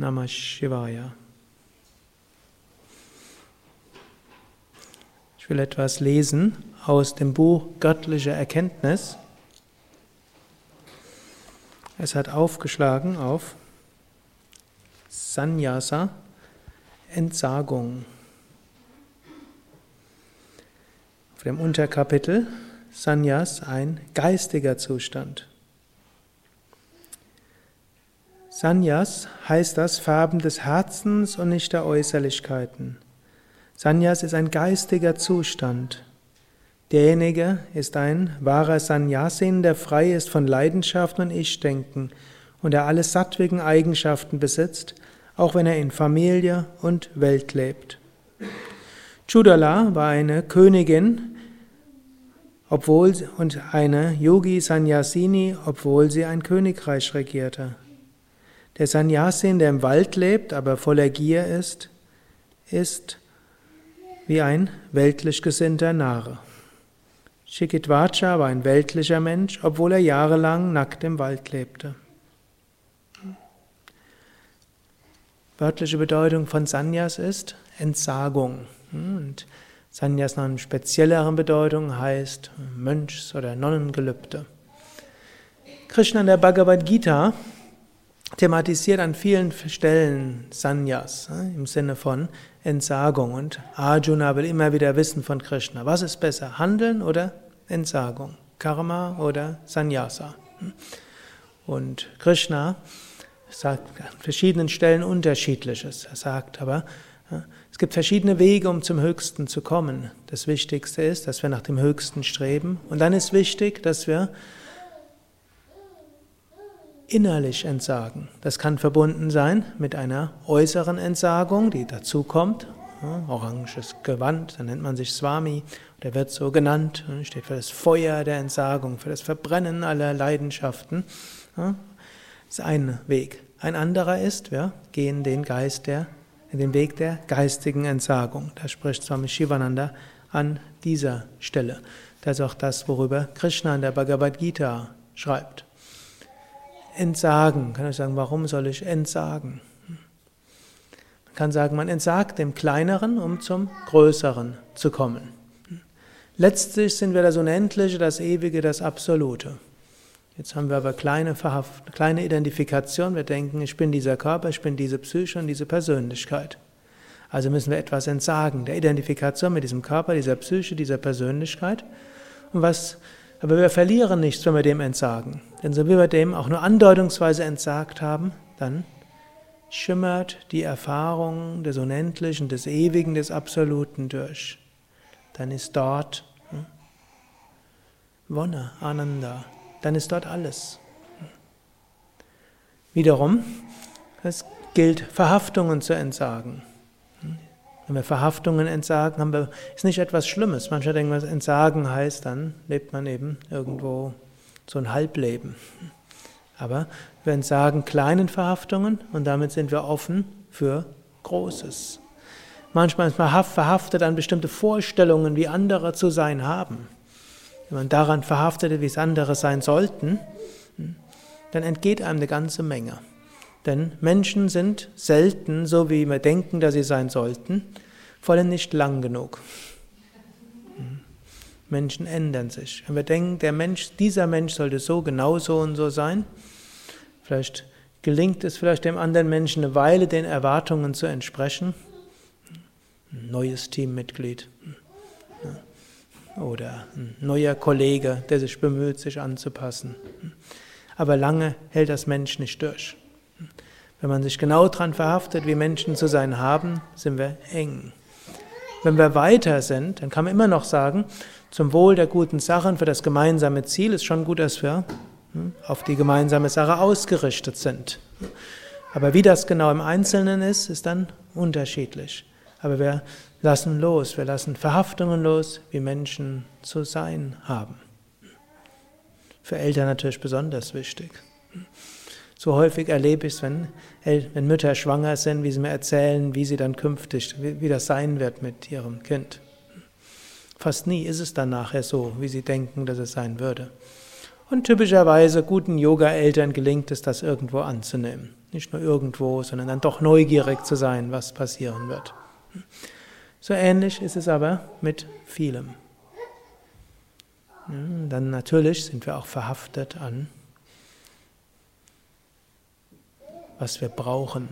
Namah Shivaya. Ich will etwas lesen aus dem Buch Göttliche Erkenntnis. Es hat aufgeschlagen auf Sannyasa, Entsagung. Auf dem Unterkapitel Sannyas ein geistiger Zustand. Sannyas heißt das Farben des Herzens und nicht der Äußerlichkeiten. Sannyas ist ein geistiger Zustand. Derjenige ist ein wahrer Sannyasin, der frei ist von Leidenschaften und Ich-Denken und der alle sattwigen Eigenschaften besitzt, auch wenn er in Familie und Welt lebt. Chudala war eine Königin, obwohl und eine Yogi Sannyasini, obwohl sie ein Königreich regierte. Der Sannyasin, der im Wald lebt, aber voller Gier ist, ist wie ein weltlich gesinnter Narr. Chikitvacha war ein weltlicher Mensch, obwohl er jahrelang nackt im Wald lebte. Wörtliche Bedeutung von Sannyas ist Entsagung. Und Sannyas noch eine speziellere Bedeutung heißt Mönchs- oder Nonnengelübde. Krishna in der Bhagavad Gita thematisiert an vielen Stellen Sannyas im Sinne von Entsagung. Und Arjuna will immer wieder wissen von Krishna, was ist besser, Handeln oder Entsagung, Karma oder Sannyasa. Und Krishna sagt an verschiedenen Stellen unterschiedliches. Er sagt aber, es gibt verschiedene Wege, um zum Höchsten zu kommen. Das Wichtigste ist, dass wir nach dem Höchsten streben. Und dann ist wichtig, dass wir innerlich entsagen. Das kann verbunden sein mit einer äußeren Entsagung, die dazukommt. Oranges Gewand, dann nennt man sich Swami, der wird so genannt, steht für das Feuer der Entsagung, für das Verbrennen aller Leidenschaften. Das ist ein Weg. Ein anderer ist, wir gehen den Geist der, den Weg der geistigen Entsagung. Da spricht Swami Shivananda an dieser Stelle. Das ist auch das, worüber Krishna in der Bhagavad Gita schreibt. Entsagen. Kann ich sagen, warum soll ich entsagen? Man kann sagen, man entsagt dem Kleineren, um zum Größeren zu kommen. Letztlich sind wir das Unendliche, das Ewige, das Absolute. Jetzt haben wir aber kleine, kleine Identifikation. Wir denken, ich bin dieser Körper, ich bin diese Psyche und diese Persönlichkeit. Also müssen wir etwas entsagen, der Identifikation mit diesem Körper, dieser Psyche, dieser Persönlichkeit. Und was aber wir verlieren nichts, wenn wir dem entsagen. Denn so wie wir dem auch nur andeutungsweise entsagt haben, dann schimmert die Erfahrung des Unendlichen, des Ewigen, des Absoluten durch. Dann ist dort hm, Wonne, Ananda. Dann ist dort alles. Wiederum, es gilt, Verhaftungen zu entsagen. Wenn wir Verhaftungen entsagen, haben wir, ist nicht etwas Schlimmes. Manche denken, was entsagen heißt, dann lebt man eben irgendwo so ein Halbleben. Aber wir entsagen kleinen Verhaftungen und damit sind wir offen für Großes. Manchmal ist man verhaftet an bestimmte Vorstellungen, wie andere zu sein haben. Wenn man daran verhaftet ist, wie es andere sein sollten, dann entgeht einem eine ganze Menge. Denn Menschen sind selten so, wie wir denken, dass sie sein sollten, vor allem nicht lang genug. Hm. Menschen ändern sich. Wenn wir denken, der Mensch, dieser Mensch sollte so, genau so und so sein, vielleicht gelingt es vielleicht dem anderen Menschen eine Weile, den Erwartungen zu entsprechen. Ein neues Teammitglied oder ein neuer Kollege, der sich bemüht, sich anzupassen. Aber lange hält das Mensch nicht durch. Wenn man sich genau daran verhaftet, wie Menschen zu sein haben, sind wir eng. Wenn wir weiter sind, dann kann man immer noch sagen, zum Wohl der guten Sachen, für das gemeinsame Ziel ist schon gut, dass wir hm, auf die gemeinsame Sache ausgerichtet sind. Aber wie das genau im Einzelnen ist, ist dann unterschiedlich. Aber wir lassen los, wir lassen Verhaftungen los, wie Menschen zu sein haben. Für Eltern natürlich besonders wichtig. So häufig erlebe ich es, wenn, wenn Mütter schwanger sind, wie sie mir erzählen, wie sie dann künftig, wie, wie das sein wird mit ihrem Kind. Fast nie ist es dann nachher so, wie sie denken, dass es sein würde. Und typischerweise guten Yoga-Eltern gelingt es, das irgendwo anzunehmen. Nicht nur irgendwo, sondern dann doch neugierig zu sein, was passieren wird. So ähnlich ist es aber mit vielem. Dann natürlich sind wir auch verhaftet an, was wir brauchen.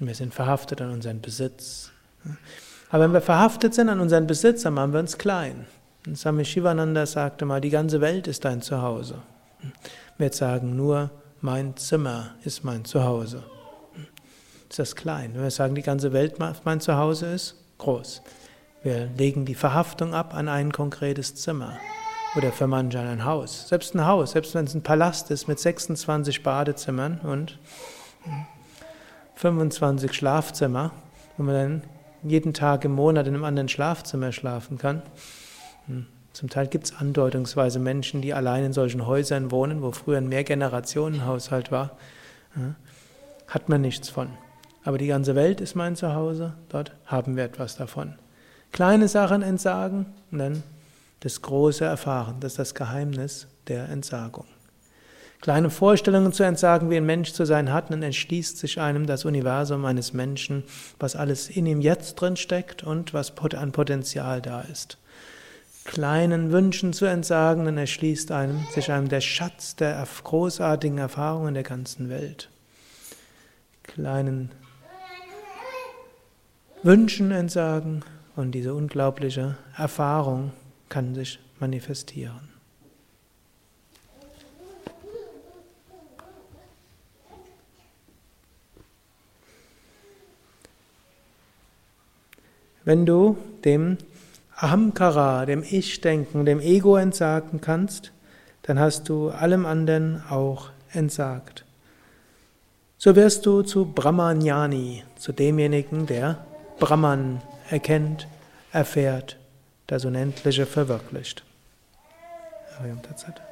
Wir sind verhaftet an unseren Besitz. Aber wenn wir verhaftet sind an unseren Besitz, dann machen wir uns klein. Und Swami Shivananda sagte mal, die ganze Welt ist dein Zuhause. Wir sagen nur, mein Zimmer ist mein Zuhause. Ist das klein? Wenn wir sagen, die ganze Welt mein Zuhause ist, groß. Wir legen die Verhaftung ab an ein konkretes Zimmer oder für manche an ein Haus. Selbst ein Haus, selbst wenn es ein Palast ist mit 26 Badezimmern und 25 Schlafzimmer, wo man dann jeden Tag im Monat in einem anderen Schlafzimmer schlafen kann. Hm. Zum Teil gibt es andeutungsweise Menschen, die allein in solchen Häusern wohnen, wo früher ein Mehrgenerationenhaushalt war. Hat man nichts von. Aber die ganze Welt ist mein Zuhause, dort haben wir etwas davon. Kleine Sachen entsagen und dann das Große erfahren. Das ist das Geheimnis der Entsagung. Kleine Vorstellungen zu entsagen, wie ein Mensch zu sein hat, dann entschließt sich einem das Universum eines Menschen, was alles in ihm jetzt drin steckt und was an Potenzial da ist. Kleinen Wünschen zu entsagen, dann erschließt einem sich einem der Schatz der großartigen Erfahrungen der ganzen Welt. Kleinen Wünschen entsagen und diese unglaubliche Erfahrung kann sich manifestieren. Wenn du dem Ahamkara, dem Ich-Denken, dem Ego entsagen kannst, dann hast du allem anderen auch entsagt. So wirst du zu Brahmanyani, zu demjenigen, der Brahman erkennt, erfährt, das Unendliche verwirklicht. Ariam Tatsat.